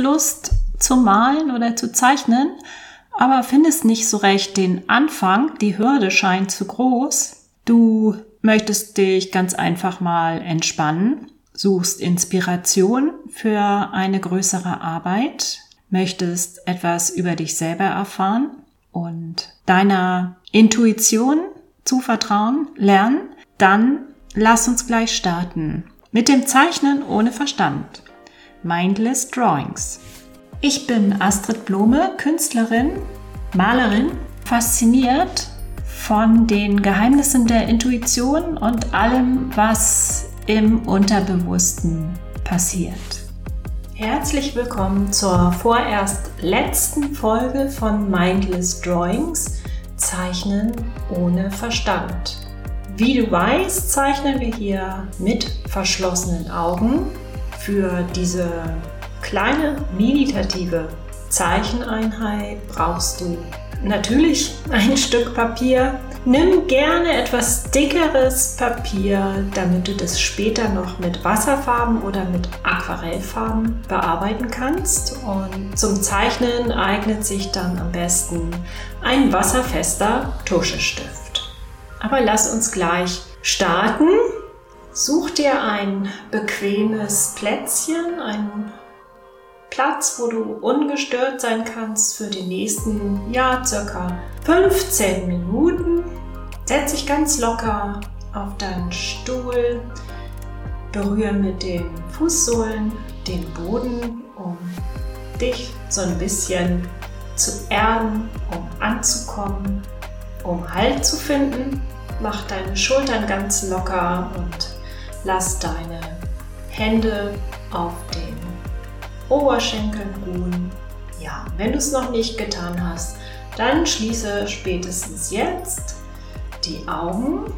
Lust zu malen oder zu zeichnen, aber findest nicht so recht den Anfang, die Hürde scheint zu groß. Du möchtest dich ganz einfach mal entspannen, suchst Inspiration für eine größere Arbeit, möchtest etwas über dich selber erfahren und deiner Intuition zu vertrauen lernen, dann lass uns gleich starten mit dem Zeichnen ohne Verstand. Mindless Drawings. Ich bin Astrid Blome, Künstlerin, Malerin, fasziniert von den Geheimnissen der Intuition und allem, was im Unterbewussten passiert. Herzlich willkommen zur vorerst letzten Folge von Mindless Drawings Zeichnen ohne Verstand. Wie du weißt, zeichnen wir hier mit verschlossenen Augen. Für diese kleine meditative Zeicheneinheit brauchst du natürlich ein Stück Papier. Nimm gerne etwas dickeres Papier, damit du das später noch mit Wasserfarben oder mit Aquarellfarben bearbeiten kannst. Und zum Zeichnen eignet sich dann am besten ein wasserfester Tuschestift. Aber lass uns gleich starten. Such dir ein bequemes Plätzchen, ein Platz, wo du ungestört sein kannst für die nächsten, ja, circa 15 Minuten. Setz dich ganz locker auf deinen Stuhl, berühre mit den Fußsohlen den Boden, um dich so ein bisschen zu erden, um anzukommen, um Halt zu finden. Mach deine Schultern ganz locker und lass deine Hände auf den Oberschenkeln ruhen. Ja, wenn du es noch nicht getan hast, dann schließe spätestens jetzt die Augen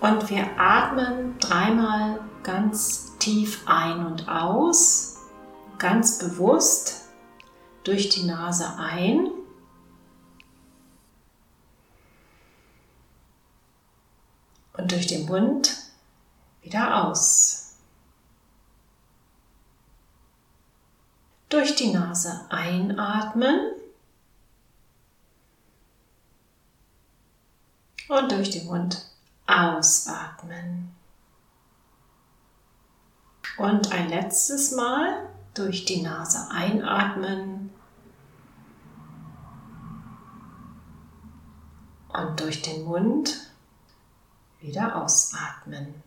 und wir atmen dreimal ganz tief ein und aus, ganz bewusst durch die Nase ein. Und durch den Mund wieder aus. Durch die Nase einatmen und durch den Mund ausatmen. Und ein letztes Mal durch die Nase einatmen und durch den Mund wieder ausatmen.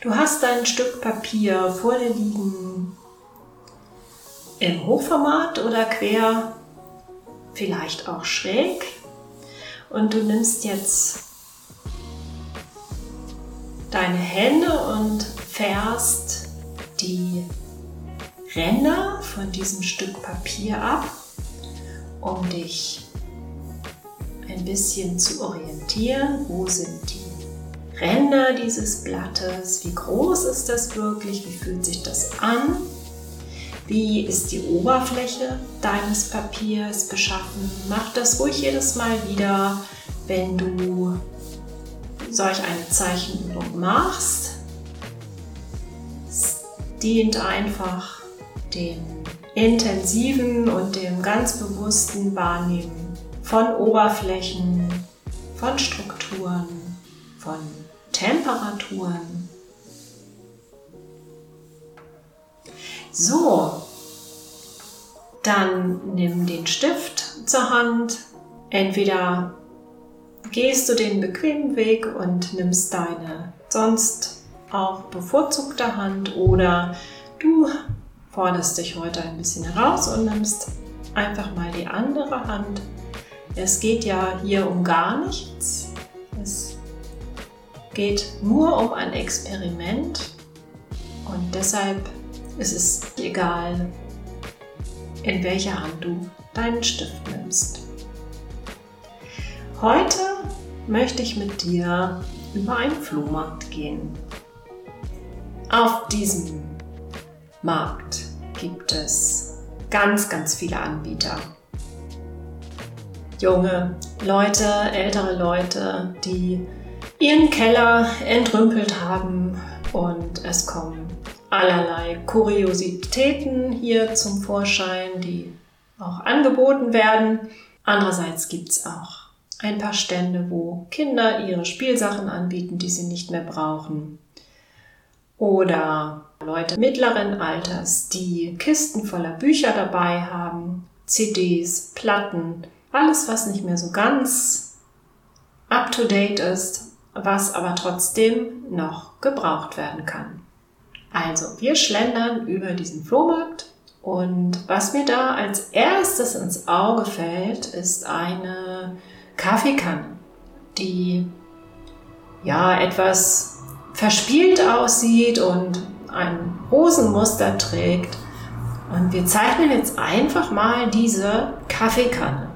Du hast ein Stück Papier vor dir liegen, im Hochformat oder quer, vielleicht auch schräg. Und du nimmst jetzt deine Hände und fährst die Ränder von diesem Stück Papier ab, um dich ein bisschen zu orientieren. Wo sind die Ränder dieses Blattes, wie groß ist das wirklich, wie fühlt sich das an, wie ist die Oberfläche deines Papiers beschaffen. Mach das ruhig jedes Mal wieder, wenn du solch eine Zeichenübung machst. Es dient einfach dem intensiven und dem ganz bewussten Wahrnehmen von Oberflächen, von Strukturen, von Temperaturen. So, dann nimm den Stift zur Hand. Entweder gehst du den bequemen Weg und nimmst deine sonst auch bevorzugte Hand oder du forderst dich heute ein bisschen heraus und nimmst einfach mal die andere Hand. Es geht ja hier um gar nichts. Es geht nur um ein Experiment und deshalb ist es egal, in welcher Hand du deinen Stift nimmst. Heute möchte ich mit dir über einen Flohmarkt gehen. Auf diesem Markt gibt es ganz, ganz viele Anbieter. Junge Leute, ältere Leute, die ihren Keller entrümpelt haben und es kommen allerlei Kuriositäten hier zum Vorschein, die auch angeboten werden. Andererseits gibt es auch ein paar Stände, wo Kinder ihre Spielsachen anbieten, die sie nicht mehr brauchen. Oder Leute mittleren Alters, die Kisten voller Bücher dabei haben, CDs, Platten, alles, was nicht mehr so ganz up-to-date ist, was aber trotzdem noch gebraucht werden kann. Also, wir schlendern über diesen Flohmarkt und was mir da als erstes ins Auge fällt, ist eine Kaffeekanne, die ja etwas verspielt aussieht und ein Rosenmuster trägt. Und wir zeichnen jetzt einfach mal diese Kaffeekanne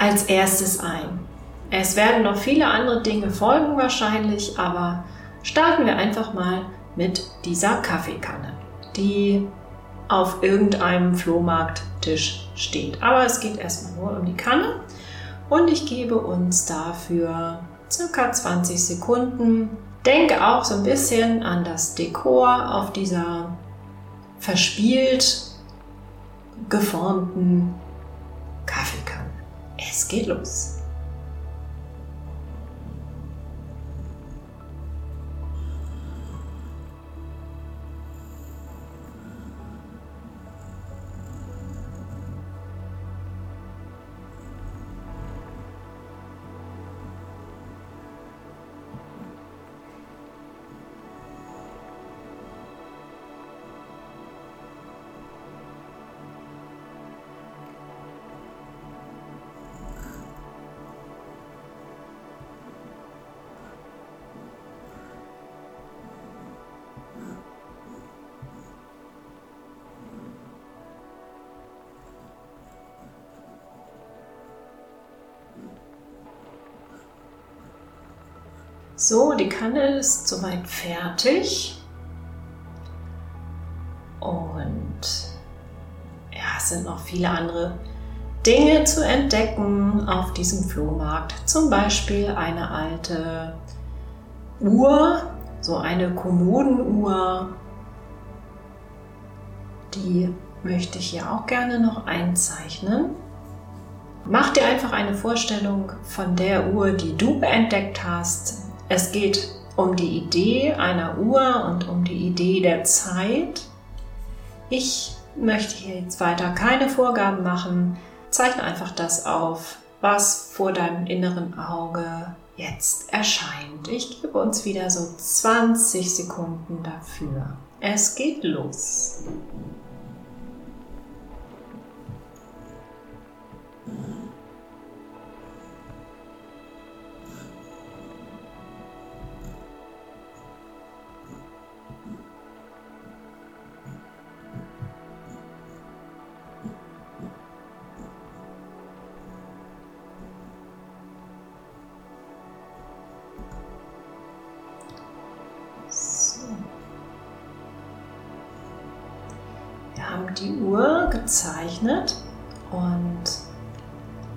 als erstes ein. Es werden noch viele andere Dinge folgen wahrscheinlich, aber starten wir einfach mal mit dieser Kaffeekanne, die auf irgendeinem Flohmarkttisch steht. Aber es geht erstmal nur um die Kanne und ich gebe uns dafür circa 20 Sekunden. Denke auch so ein bisschen an das Dekor auf dieser verspielt geformten. Es geht los. So, die Kanne ist soweit fertig. Und ja, es sind noch viele andere Dinge zu entdecken auf diesem Flohmarkt. Zum Beispiel eine alte Uhr, so eine Kommodenuhr. Die möchte ich hier auch gerne noch einzeichnen. Mach dir einfach eine Vorstellung von der Uhr, die du entdeckt hast. Es geht um die Idee einer Uhr und um die Idee der Zeit. Ich möchte hier jetzt weiter keine Vorgaben machen. Zeichne einfach das auf, was vor deinem inneren Auge jetzt erscheint. Ich gebe uns wieder so 20 Sekunden dafür. Es geht los. Die Uhr gezeichnet und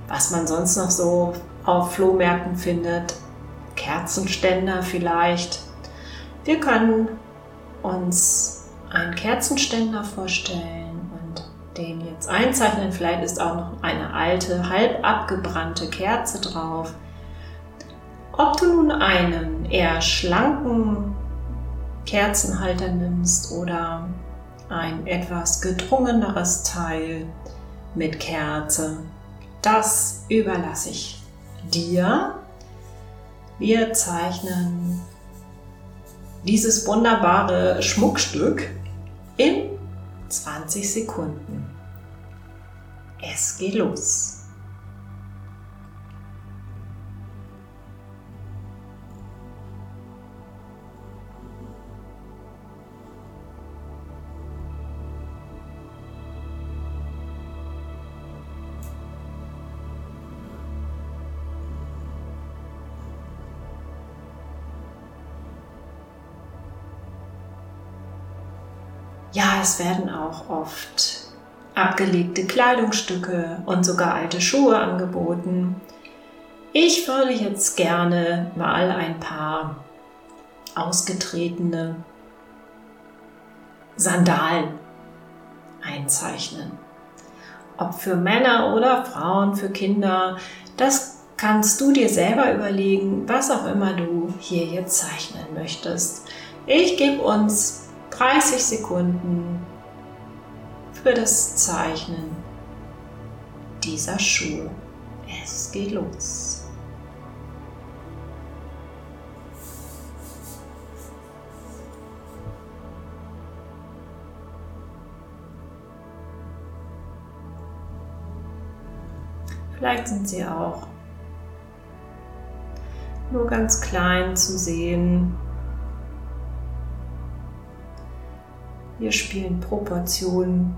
was man sonst noch so auf Flohmärkten findet, Kerzenständer vielleicht. Wir können uns einen Kerzenständer vorstellen und den jetzt einzeichnen. Vielleicht ist auch noch eine alte, halb abgebrannte Kerze drauf. Ob du nun einen eher schlanken Kerzenhalter nimmst oder ein etwas gedrungeneres Teil mit Kerze. Das überlasse ich dir. Wir zeichnen dieses wunderbare Schmuckstück in 20 Sekunden. Es geht los. Ja, es werden auch oft abgelegte Kleidungsstücke und sogar alte Schuhe angeboten. Ich würde jetzt gerne mal ein paar ausgetretene Sandalen einzeichnen. Ob für Männer oder Frauen, für Kinder, das kannst du dir selber überlegen, was auch immer du hier jetzt zeichnen möchtest. Ich gebe uns 30 Sekunden für das Zeichnen dieser Schuhe. Es geht los. Vielleicht sind sie auch nur ganz klein zu sehen. Hier spielen Proportionen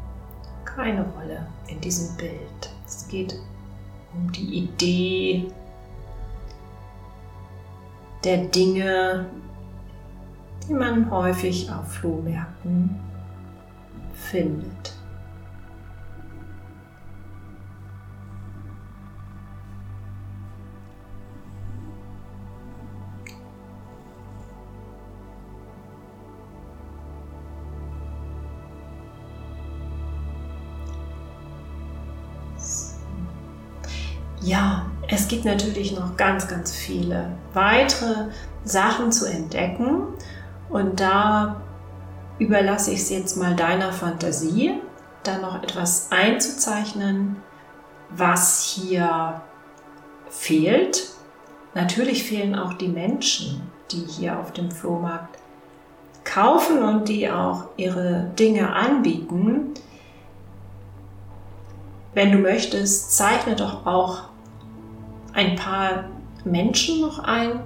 keine Rolle in diesem Bild. Es geht um die Idee der Dinge, die man häufig auf Flohmärkten findet. Ja, es gibt natürlich noch ganz, ganz viele weitere Sachen zu entdecken und da überlasse ich es jetzt mal deiner Fantasie, da noch etwas einzuzeichnen, was hier fehlt. Natürlich fehlen auch die Menschen, die hier auf dem Flohmarkt kaufen und die auch ihre Dinge anbieten. Wenn du möchtest, zeichne doch auch ein paar Menschen noch ein.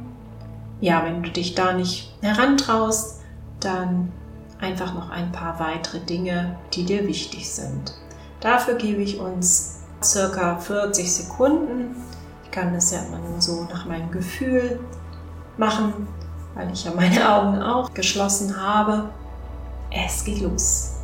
Ja, wenn du dich da nicht herantraust, dann einfach noch ein paar weitere Dinge, die dir wichtig sind. Dafür gebe ich uns circa 40 Sekunden. Ich kann das ja immer nur so nach meinem Gefühl machen, weil ich ja meine Augen auch geschlossen habe. Es geht los.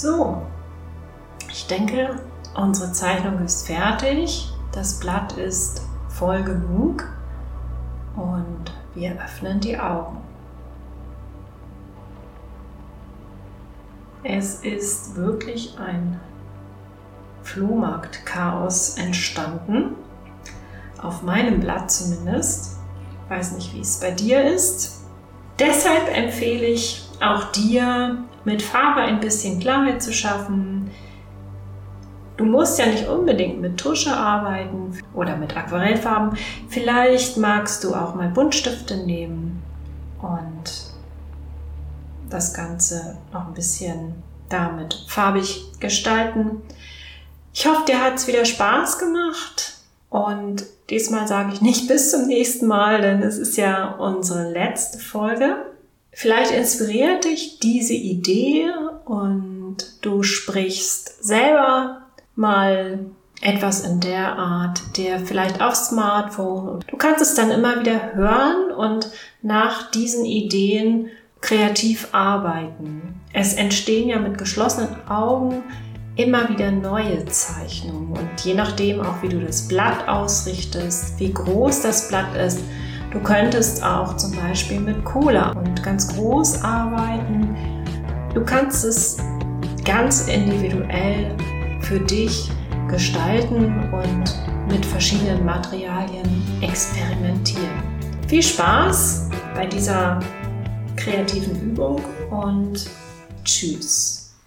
So, ich denke, unsere Zeichnung ist fertig. Das Blatt ist voll genug und wir öffnen die Augen. Es ist wirklich ein Flohmarkt-Chaos entstanden. Auf meinem Blatt zumindest. Ich weiß nicht, wie es bei dir ist. Deshalb empfehle ich auch dir, mit Farbe ein bisschen Klarheit zu schaffen. Du musst ja nicht unbedingt mit Tusche arbeiten oder mit Aquarellfarben. Vielleicht magst du auch mal Buntstifte nehmen und das Ganze noch ein bisschen damit farbig gestalten. Ich hoffe, dir hat es wieder Spaß gemacht und diesmal sage ich nicht bis zum nächsten Mal, denn es ist ja unsere letzte Folge. Vielleicht inspiriert dich diese Idee und du sprichst selber mal etwas in der Art, der vielleicht auf Smartphone. Du kannst es dann immer wieder hören und nach diesen Ideen kreativ arbeiten. Es entstehen ja mit geschlossenen Augen immer wieder neue Zeichnungen und je nachdem auch, wie du das Blatt ausrichtest, wie groß das Blatt ist, du könntest auch zum Beispiel mit Cola und ganz groß arbeiten. Du kannst es ganz individuell für dich gestalten und mit verschiedenen Materialien experimentieren. Viel Spaß bei dieser kreativen Übung und tschüss.